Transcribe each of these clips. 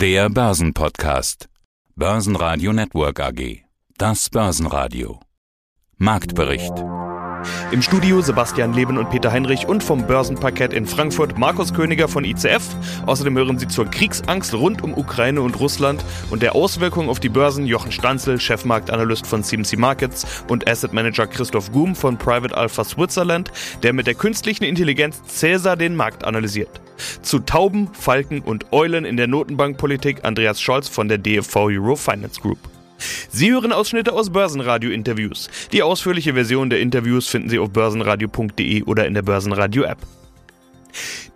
Der Börsenpodcast. Börsenradio Network AG. Das Börsenradio. Marktbericht. Im Studio Sebastian Leben und Peter Heinrich und vom Börsenparkett in Frankfurt Markus Königer von ICF. Außerdem hören Sie zur Kriegsangst rund um Ukraine und Russland und der Auswirkungen auf die Börsen Jochen Stanzel, Chefmarktanalyst von CMC Markets und Asset Manager Christoph Goom von Private Alpha Switzerland, der mit der künstlichen Intelligenz Cäsar den Markt analysiert. Zu Tauben, Falken und Eulen in der Notenbankpolitik Andreas Scholz von der DFV Euro Finance Group. Sie hören Ausschnitte aus Börsenradio-Interviews. Die ausführliche Version der Interviews finden Sie auf börsenradio.de oder in der Börsenradio-App.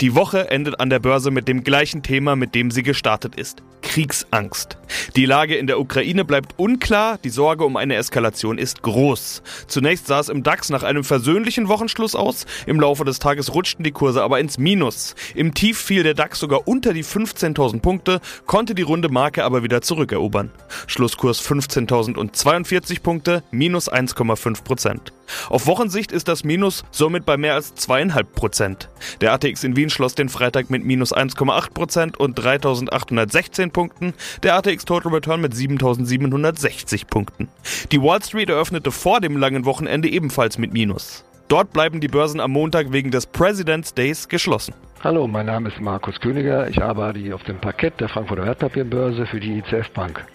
Die Woche endet an der Börse mit dem gleichen Thema, mit dem sie gestartet ist. Kriegsangst. Die Lage in der Ukraine bleibt unklar, die Sorge um eine Eskalation ist groß. Zunächst sah es im DAX nach einem versöhnlichen Wochenschluss aus, im Laufe des Tages rutschten die Kurse aber ins Minus. Im Tief fiel der DAX sogar unter die 15.000 Punkte, konnte die runde Marke aber wieder zurückerobern. Schlusskurs 15.042 Punkte, minus 1,5 Prozent. Auf Wochensicht ist das Minus somit bei mehr als zweieinhalb Prozent. Der ATX in Wien schloss den Freitag mit minus 1,8 Prozent und 3.816 Punkten, der ATX Total Return mit 7.760 Punkten. Die Wall Street eröffnete vor dem langen Wochenende ebenfalls mit Minus. Dort bleiben die Börsen am Montag wegen des President's Days geschlossen. Hallo, mein Name ist Markus Königer. Ich arbeite hier auf dem Parkett der Frankfurter Wertpapierbörse für die ICF Bank.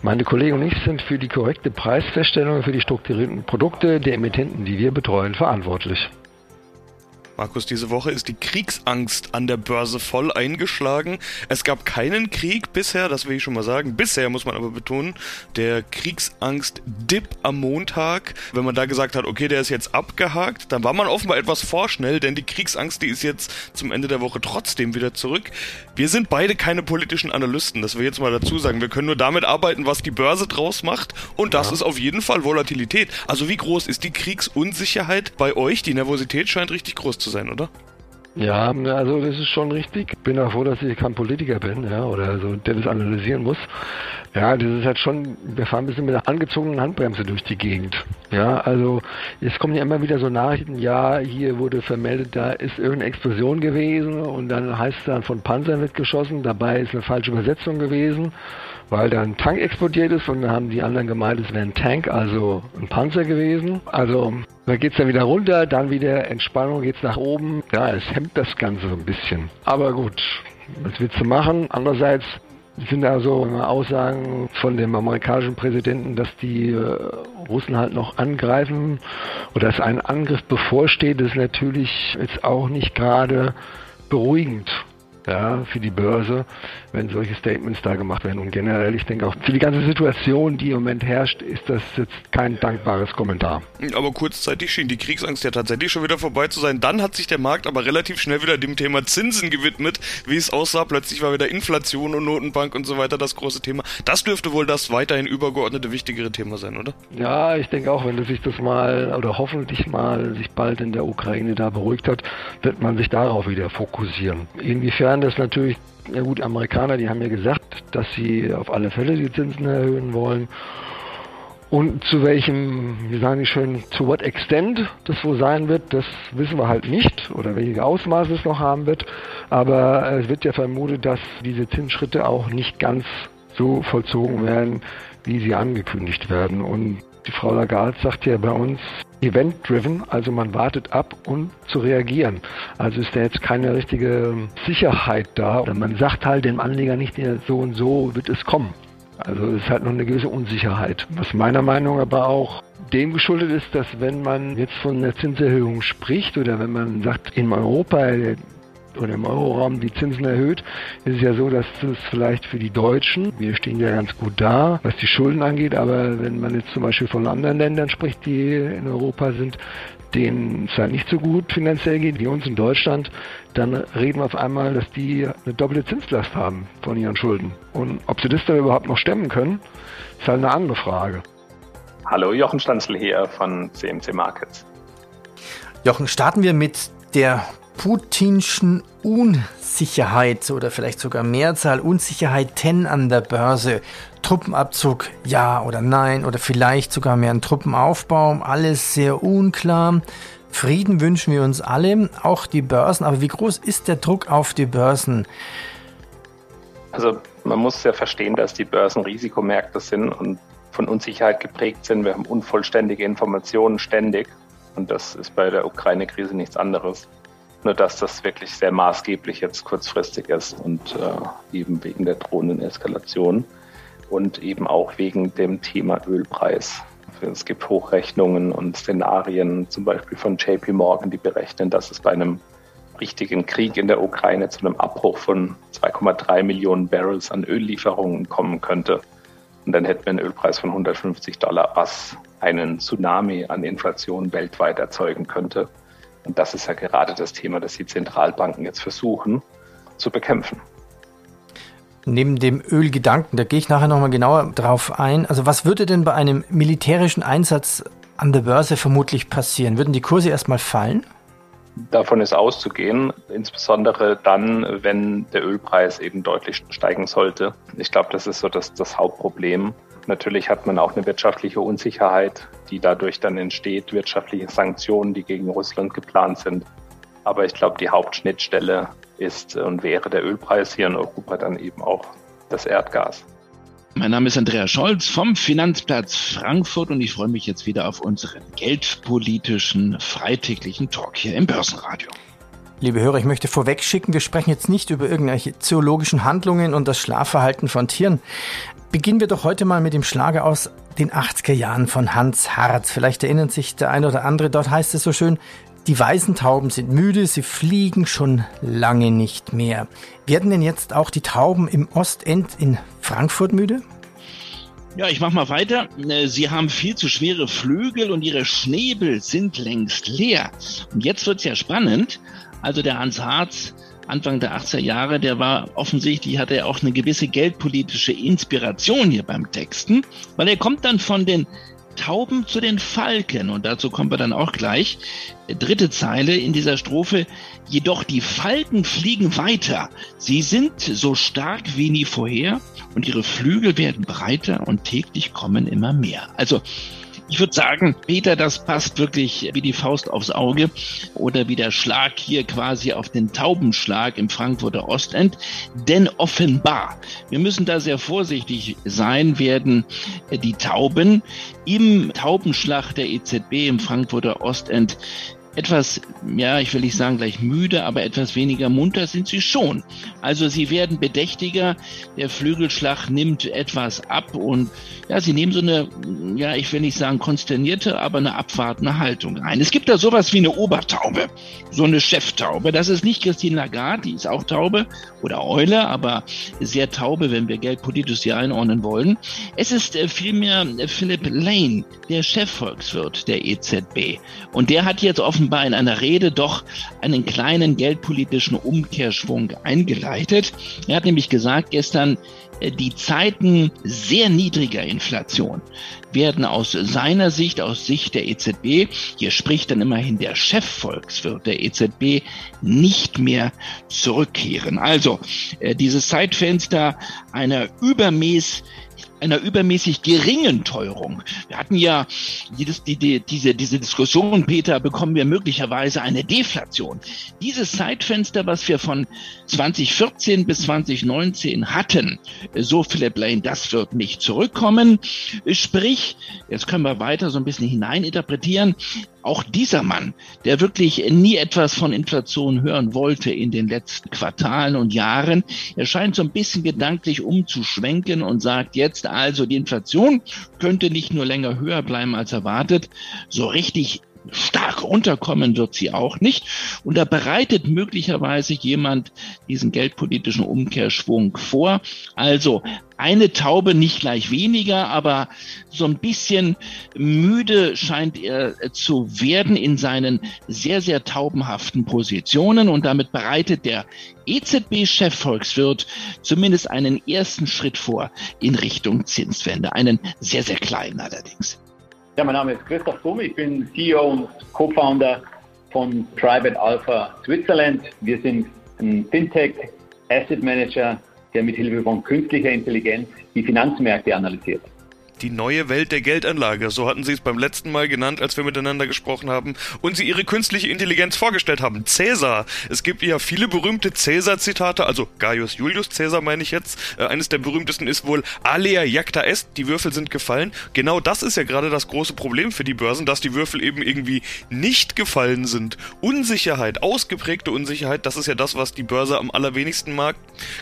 Meine Kollegen und ich sind für die korrekte Preisfeststellung für die strukturierten Produkte der Emittenten, die wir betreuen, verantwortlich. Markus, diese Woche ist die Kriegsangst an der Börse voll eingeschlagen. Es gab keinen Krieg bisher, das will ich schon mal sagen. Bisher muss man aber betonen, der Kriegsangst-Dip am Montag, wenn man da gesagt hat, okay, der ist jetzt abgehakt, dann war man offenbar etwas vorschnell, denn die Kriegsangst, die ist jetzt zum Ende der Woche trotzdem wieder zurück. Wir sind beide keine politischen Analysten, das will ich jetzt mal dazu sagen. Wir können nur damit arbeiten, was die Börse draus macht und das ja. ist auf jeden Fall Volatilität. Also wie groß ist die Kriegsunsicherheit bei euch? Die Nervosität scheint richtig groß zu zu sein, oder? Ja, also das ist schon richtig. Ich bin auch froh, dass ich kein Politiker bin, ja, oder so, der das analysieren muss. Ja, das ist halt schon, wir fahren ein bisschen mit einer angezogenen Handbremse durch die Gegend. Ja, also es kommen ja immer wieder so Nachrichten, ja, hier wurde vermeldet, da ist irgendeine Explosion gewesen und dann heißt es dann von Panzern wird geschossen, dabei ist eine falsche Übersetzung gewesen weil da ein Tank explodiert ist und dann haben die anderen gemeint, es wäre ein Tank, also ein Panzer gewesen. Also da geht es dann wieder runter, dann wieder Entspannung, geht es nach oben. Ja, es hemmt das Ganze so ein bisschen. Aber gut, was willst du machen? Andererseits sind da so Aussagen von dem amerikanischen Präsidenten, dass die äh, Russen halt noch angreifen oder dass ein Angriff bevorsteht, ist natürlich jetzt auch nicht gerade beruhigend ja, für die Börse, wenn solche Statements da gemacht werden. Und generell, ich denke auch für die ganze Situation, die im Moment herrscht, ist das jetzt kein dankbares Kommentar. Aber kurzzeitig schien die Kriegsangst ja tatsächlich schon wieder vorbei zu sein. Dann hat sich der Markt aber relativ schnell wieder dem Thema Zinsen gewidmet, wie es aussah. Plötzlich war wieder Inflation und Notenbank und so weiter das große Thema. Das dürfte wohl das weiterhin übergeordnete wichtigere Thema sein, oder? Ja, ich denke auch, wenn sich das mal oder hoffentlich mal sich bald in der Ukraine da beruhigt hat, wird man sich darauf wieder fokussieren. Inwiefern Insofern das natürlich, ja gut, Amerikaner, die haben ja gesagt, dass sie auf alle Fälle die Zinsen erhöhen wollen. Und zu welchem, wie sagen die schön, to what extent das wohl sein wird, das wissen wir halt nicht oder welche Ausmaße es noch haben wird. Aber es wird ja vermutet, dass diese Zinsschritte auch nicht ganz so vollzogen werden, wie sie angekündigt werden. Und die Frau Lagarde sagt ja bei uns, event-driven, also man wartet ab, um zu reagieren. Also ist da jetzt keine richtige Sicherheit da. Man sagt halt dem Anleger nicht, so und so wird es kommen. Also es ist halt noch eine gewisse Unsicherheit. Was meiner Meinung aber auch dem geschuldet ist, dass wenn man jetzt von einer Zinserhöhung spricht oder wenn man sagt, in Europa oder im Euroraum die Zinsen erhöht, ist es ja so, dass es vielleicht für die Deutschen, wir stehen ja ganz gut da, was die Schulden angeht, aber wenn man jetzt zum Beispiel von anderen Ländern spricht, die in Europa sind, denen es halt nicht so gut finanziell geht wie uns in Deutschland, dann reden wir auf einmal, dass die eine doppelte Zinslast haben von ihren Schulden. Und ob sie das dann überhaupt noch stemmen können, ist halt eine andere Frage. Hallo, Jochen Stanzel hier von CMC Markets. Jochen, starten wir mit der putinschen Unsicherheit oder vielleicht sogar Mehrzahl Unsicherheiten an der Börse. Truppenabzug, ja oder nein oder vielleicht sogar mehr ein Truppenaufbau, alles sehr unklar. Frieden wünschen wir uns alle, auch die Börsen. Aber wie groß ist der Druck auf die Börsen? Also Man muss ja verstehen, dass die Börsen Risikomärkte sind und von Unsicherheit geprägt sind. Wir haben unvollständige Informationen ständig. Und das ist bei der Ukraine-Krise nichts anderes. Nur dass das wirklich sehr maßgeblich jetzt kurzfristig ist und äh, eben wegen der drohenden Eskalation und eben auch wegen dem Thema Ölpreis. Es gibt Hochrechnungen und Szenarien, zum Beispiel von JP Morgan, die berechnen, dass es bei einem richtigen Krieg in der Ukraine zu einem Abbruch von 2,3 Millionen Barrels an Öllieferungen kommen könnte. Und dann hätten wir einen Ölpreis von 150 Dollar, was einen Tsunami an Inflation weltweit erzeugen könnte. Und das ist ja gerade das Thema, das die Zentralbanken jetzt versuchen zu bekämpfen. Neben dem Ölgedanken, da gehe ich nachher nochmal genauer drauf ein. Also was würde denn bei einem militärischen Einsatz an der Börse vermutlich passieren? Würden die Kurse erstmal fallen? Davon ist auszugehen, insbesondere dann, wenn der Ölpreis eben deutlich steigen sollte. Ich glaube, das ist so das, das Hauptproblem. Natürlich hat man auch eine wirtschaftliche Unsicherheit, die dadurch dann entsteht, wirtschaftliche Sanktionen, die gegen Russland geplant sind. Aber ich glaube, die Hauptschnittstelle ist und wäre der Ölpreis hier in Europa dann eben auch das Erdgas. Mein Name ist Andreas Scholz vom Finanzplatz Frankfurt und ich freue mich jetzt wieder auf unseren geldpolitischen freitäglichen Talk hier im Börsenradio. Liebe Hörer, ich möchte vorweg schicken, wir sprechen jetzt nicht über irgendwelche zoologischen Handlungen und das Schlafverhalten von Tieren. Beginnen wir doch heute mal mit dem Schlager aus den 80er Jahren von Hans Harz. Vielleicht erinnert sich der eine oder andere, dort heißt es so schön, die weißen Tauben sind müde, sie fliegen schon lange nicht mehr. Werden denn jetzt auch die Tauben im Ostend in Frankfurt müde? Ja, ich mach mal weiter. Äh, sie haben viel zu schwere Flügel und ihre Schnäbel sind längst leer. Und jetzt wird's ja spannend. Also der Hans Harz, Anfang der 80er Jahre, der war offensichtlich, hatte er auch eine gewisse geldpolitische Inspiration hier beim Texten, weil er kommt dann von den Tauben zu den Falken. Und dazu kommen wir dann auch gleich. Dritte Zeile in dieser Strophe. Jedoch die Falken fliegen weiter. Sie sind so stark wie nie vorher und ihre Flügel werden breiter und täglich kommen immer mehr. Also ich würde sagen, Peter, das passt wirklich wie die Faust aufs Auge oder wie der Schlag hier quasi auf den Taubenschlag im Frankfurter Ostend. Denn offenbar, wir müssen da sehr vorsichtig sein, werden die Tauben im Taubenschlag der EZB im Frankfurter Ostend etwas, ja, ich will nicht sagen gleich müde, aber etwas weniger munter sind sie schon. Also sie werden bedächtiger, der Flügelschlag nimmt etwas ab und ja, sie nehmen so eine, ja, ich will nicht sagen konsternierte, aber eine abwartende Haltung ein. Es gibt da sowas wie eine Obertaube, so eine Cheftaube. Das ist nicht Christine Lagarde, die ist auch Taube oder Eule, aber sehr Taube, wenn wir geldpolitisch sie einordnen wollen. Es ist äh, vielmehr Philip Lane, der Chefvolkswirt der EZB. Und der hat jetzt offen offenbar in einer Rede doch einen kleinen geldpolitischen Umkehrschwung eingeleitet. Er hat nämlich gesagt gestern, äh, die Zeiten sehr niedriger Inflation werden aus seiner Sicht, aus Sicht der EZB, hier spricht dann immerhin der Chefvolkswirt der EZB, nicht mehr zurückkehren. Also äh, dieses Zeitfenster einer übermäß einer übermäßig geringen Teuerung. Wir hatten ja dieses, die, die, diese, diese Diskussion, Peter, bekommen wir möglicherweise eine Deflation. Dieses Zeitfenster, was wir von 2014 bis 2019 hatten, so Philip Lane, das wird nicht zurückkommen. Sprich, jetzt können wir weiter so ein bisschen hineininterpretieren, auch dieser Mann, der wirklich nie etwas von Inflation hören wollte in den letzten Quartalen und Jahren, er scheint so ein bisschen gedanklich umzuschwenken und sagt jetzt also, die Inflation könnte nicht nur länger höher bleiben als erwartet, so richtig stark runterkommen wird sie auch nicht. Und da bereitet möglicherweise jemand diesen geldpolitischen Umkehrschwung vor. Also eine Taube nicht gleich weniger, aber so ein bisschen müde scheint er zu werden in seinen sehr, sehr taubenhaften Positionen. Und damit bereitet der EZB-Chefvolkswirt zumindest einen ersten Schritt vor in Richtung Zinswende. Einen sehr, sehr kleinen allerdings. Ja, mein Name ist Christoph Bumm, ich bin CEO und Co-Founder von Private Alpha Switzerland. Wir sind ein Fintech Asset Manager, der mit Hilfe von künstlicher Intelligenz die Finanzmärkte analysiert. Die neue Welt der Geldanlage. So hatten sie es beim letzten Mal genannt, als wir miteinander gesprochen haben und sie ihre künstliche Intelligenz vorgestellt haben. Cäsar. Es gibt ja viele berühmte Cäsar-Zitate, also Gaius Julius Cäsar meine ich jetzt. Äh, eines der berühmtesten ist wohl Alea jacta est, die Würfel sind gefallen. Genau das ist ja gerade das große Problem für die Börsen, dass die Würfel eben irgendwie nicht gefallen sind. Unsicherheit, ausgeprägte Unsicherheit, das ist ja das, was die Börse am allerwenigsten mag.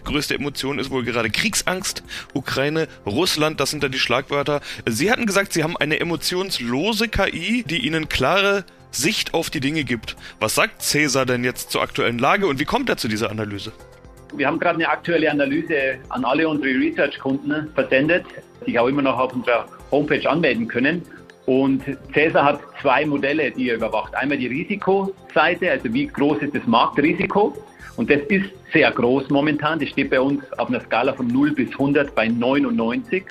Größte Emotion ist wohl gerade Kriegsangst. Ukraine, Russland, das sind da die Schlagwörter. Sie hatten gesagt, Sie haben eine emotionslose KI, die Ihnen klare Sicht auf die Dinge gibt. Was sagt Cäsar denn jetzt zur aktuellen Lage und wie kommt er zu dieser Analyse? Wir haben gerade eine aktuelle Analyse an alle unsere Research-Kunden versendet, die sich auch immer noch auf unserer Homepage anmelden können. Und Cäsar hat zwei Modelle, die er überwacht. Einmal die Risikoseite, also wie groß ist das Marktrisiko. Und das ist sehr groß momentan. Das steht bei uns auf einer Skala von 0 bis 100 bei 99.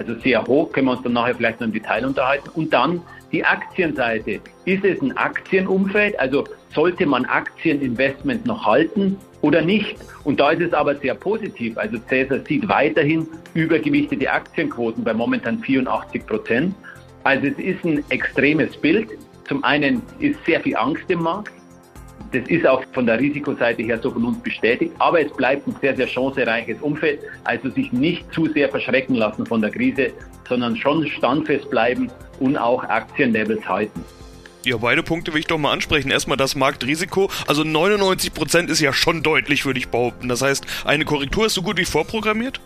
Also sehr hoch, können wir uns dann nachher vielleicht noch im Detail unterhalten. Und dann die Aktienseite. Ist es ein Aktienumfeld? Also sollte man Aktieninvestment noch halten oder nicht? Und da ist es aber sehr positiv. Also Cäsar sieht weiterhin übergewichtete Aktienquoten bei momentan 84 Prozent. Also es ist ein extremes Bild. Zum einen ist sehr viel Angst im Markt. Das ist auch von der Risikoseite her so von uns bestätigt. Aber es bleibt ein sehr, sehr chancereiches Umfeld. Also sich nicht zu sehr verschrecken lassen von der Krise, sondern schon standfest bleiben und auch Aktienlevels halten. Ja, beide Punkte will ich doch mal ansprechen. Erstmal das Marktrisiko. Also 99% ist ja schon deutlich, würde ich behaupten. Das heißt, eine Korrektur ist so gut wie vorprogrammiert?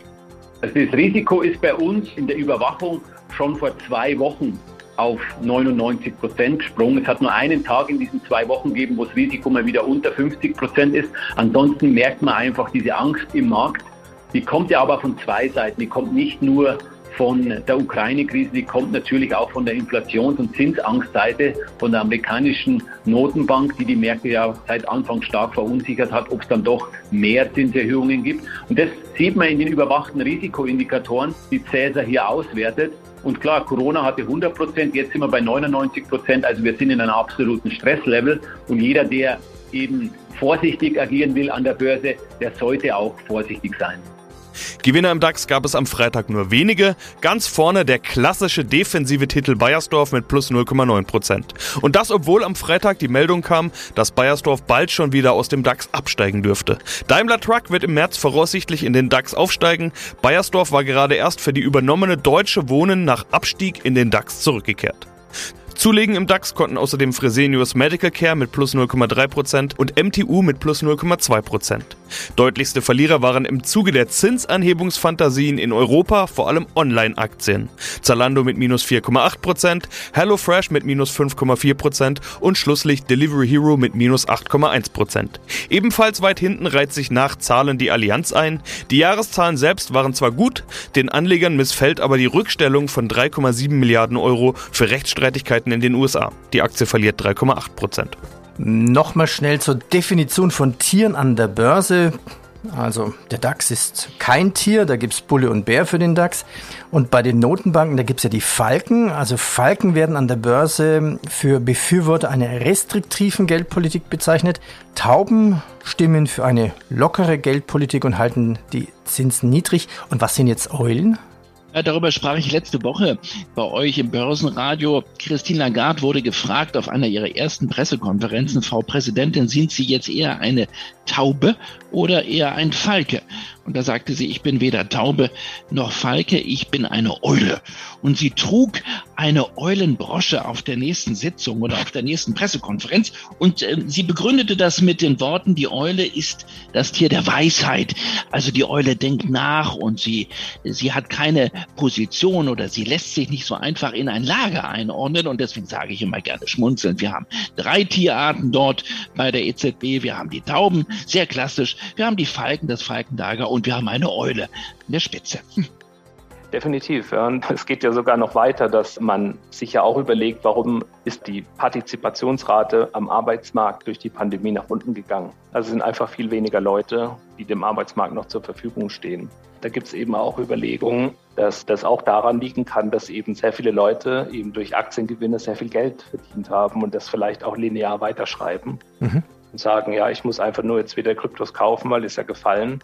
Also das Risiko ist bei uns in der Überwachung schon vor zwei Wochen auf 99 Prozent gesprungen. Es hat nur einen Tag in diesen zwei Wochen gegeben, wo das Risiko mal wieder unter 50 Prozent ist. Ansonsten merkt man einfach diese Angst im Markt. Die kommt ja aber von zwei Seiten. Die kommt nicht nur von der Ukraine-Krise, die kommt natürlich auch von der Inflations- und Zinsangstseite von der amerikanischen Notenbank, die die Märkte ja seit Anfang stark verunsichert hat, ob es dann doch mehr Zinserhöhungen gibt. Und das sieht man in den überwachten Risikoindikatoren, die Cäsar hier auswertet. Und klar, Corona hatte 100 Prozent, jetzt sind wir bei 99 Prozent, also wir sind in einem absoluten Stresslevel. Und jeder, der eben vorsichtig agieren will an der Börse, der sollte auch vorsichtig sein. Gewinner im DAX gab es am Freitag nur wenige. Ganz vorne der klassische defensive Titel Bayersdorf mit plus 0,9%. Und das, obwohl am Freitag die Meldung kam, dass Bayersdorf bald schon wieder aus dem DAX absteigen dürfte. Daimler Truck wird im März voraussichtlich in den DAX aufsteigen. Bayersdorf war gerade erst für die übernommene Deutsche Wohnen nach Abstieg in den DAX zurückgekehrt. Zulegen im DAX konnten außerdem Fresenius Medical Care mit plus 0,3% und MTU mit plus 0,2%. Deutlichste Verlierer waren im Zuge der Zinsanhebungsfantasien in Europa vor allem Online-Aktien. Zalando mit minus 4,8%, HelloFresh mit minus 5,4% und schlusslich Delivery Hero mit minus 8,1%. Ebenfalls weit hinten reiht sich nach Zahlen die Allianz ein. Die Jahreszahlen selbst waren zwar gut, den Anlegern missfällt aber die Rückstellung von 3,7 Milliarden Euro für Rechtsstreitigkeiten in den USA. Die Aktie verliert 3,8 Nochmal schnell zur Definition von Tieren an der Börse. Also der DAX ist kein Tier, da gibt es Bulle und Bär für den DAX. Und bei den Notenbanken, da gibt es ja die Falken. Also Falken werden an der Börse für Befürworter einer restriktiven Geldpolitik bezeichnet. Tauben stimmen für eine lockere Geldpolitik und halten die Zinsen niedrig. Und was sind jetzt Eulen? Ja, darüber sprach ich letzte Woche bei euch im Börsenradio. Christine Lagarde wurde gefragt auf einer ihrer ersten Pressekonferenzen, Frau Präsidentin, sind Sie jetzt eher eine Taube oder eher ein Falke? Und da sagte sie, ich bin weder Taube noch Falke, ich bin eine Eule. Und sie trug eine Eulenbrosche auf der nächsten Sitzung oder auf der nächsten Pressekonferenz. Und äh, sie begründete das mit den Worten, die Eule ist das Tier der Weisheit. Also die Eule denkt nach und sie, sie hat keine Position oder sie lässt sich nicht so einfach in ein Lager einordnen. Und deswegen sage ich immer gerne schmunzeln. Wir haben drei Tierarten dort bei der EZB. Wir haben die Tauben, sehr klassisch. Wir haben die Falken, das Falkenlager und wir haben eine Eule in der Spitze. Hm. Definitiv. Ja. Und es geht ja sogar noch weiter, dass man sich ja auch überlegt, warum ist die Partizipationsrate am Arbeitsmarkt durch die Pandemie nach unten gegangen. Also sind einfach viel weniger Leute, die dem Arbeitsmarkt noch zur Verfügung stehen. Da gibt es eben auch Überlegungen, dass das auch daran liegen kann, dass eben sehr viele Leute eben durch Aktiengewinne sehr viel Geld verdient haben und das vielleicht auch linear weiterschreiben. Mhm. Und sagen, ja, ich muss einfach nur jetzt wieder Kryptos kaufen, weil ist ja gefallen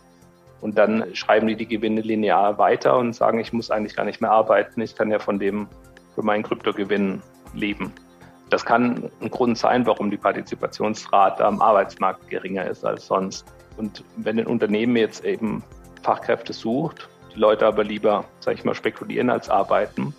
Und dann schreiben die die Gewinne linear weiter und sagen, ich muss eigentlich gar nicht mehr arbeiten, ich kann ja von dem für meinen Kryptogewinn leben. Das kann ein Grund sein, warum die Partizipationsrate am Arbeitsmarkt geringer ist als sonst. Und wenn ein Unternehmen jetzt eben Fachkräfte sucht, die Leute aber lieber, sage ich mal, spekulieren als arbeiten,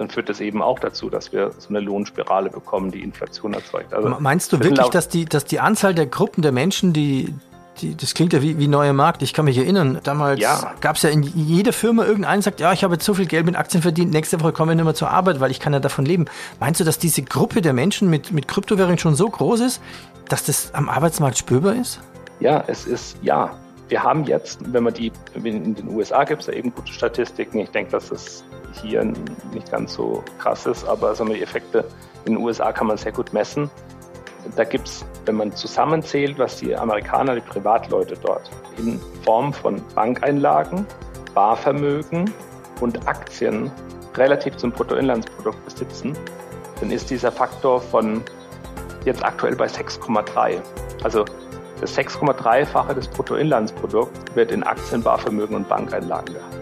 dann führt das eben auch dazu, dass wir so eine Lohnspirale bekommen, die Inflation erzeugt. Also Meinst du wirklich, dass die, dass die Anzahl der Gruppen der Menschen, die, die das klingt ja wie, wie neuer Markt, ich kann mich erinnern, damals ja. gab es ja in jeder Firma irgendeinen, sagt, ja, ich habe jetzt so viel Geld mit Aktien verdient, nächste Woche kommen wir nicht mehr zur Arbeit, weil ich kann ja davon leben. Meinst du, dass diese Gruppe der Menschen mit, mit Kryptowährungen schon so groß ist, dass das am Arbeitsmarkt spürbar ist? Ja, es ist, ja, wir haben jetzt, wenn man die, in den USA gibt es ja eben gute Statistiken. Ich denke, dass es hier nicht ganz so krass ist, aber sagen wir, die Effekte in den USA kann man sehr gut messen. Da gibt es, wenn man zusammenzählt, was die Amerikaner, die Privatleute dort in Form von Bankeinlagen, Barvermögen und Aktien relativ zum Bruttoinlandsprodukt besitzen, dann ist dieser Faktor von jetzt aktuell bei 6,3. Also das 6,3-fache des Bruttoinlandsprodukts wird in Aktien, Barvermögen und Bankeinlagen gehalten.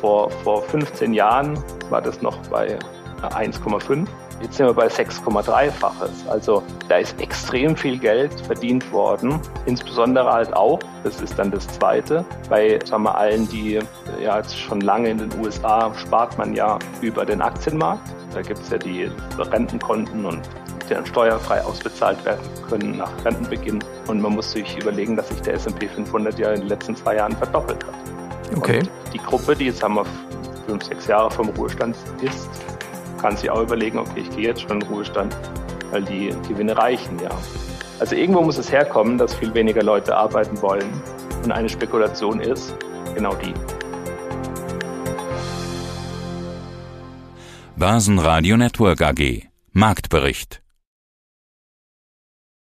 Vor, vor 15 Jahren war das noch bei 1,5. Jetzt sind wir bei 6,3-faches. Also da ist extrem viel Geld verdient worden. Insbesondere halt auch, das ist dann das Zweite, bei sagen wir, allen, die ja jetzt schon lange in den USA spart man ja über den Aktienmarkt. Da gibt es ja die Rentenkonten und die dann steuerfrei ausbezahlt werden können nach Rentenbeginn. Und man muss sich überlegen, dass sich der S&P 500 ja in den letzten zwei Jahren verdoppelt hat. Okay. Und die Gruppe, die jetzt haben wir fünf, sechs Jahre vom Ruhestand ist, kann sich auch überlegen, okay, ich gehe jetzt schon in den Ruhestand, weil die Gewinne reichen, ja. Also irgendwo muss es herkommen, dass viel weniger Leute arbeiten wollen. Und eine Spekulation ist genau die. Börsenradio Network AG Marktbericht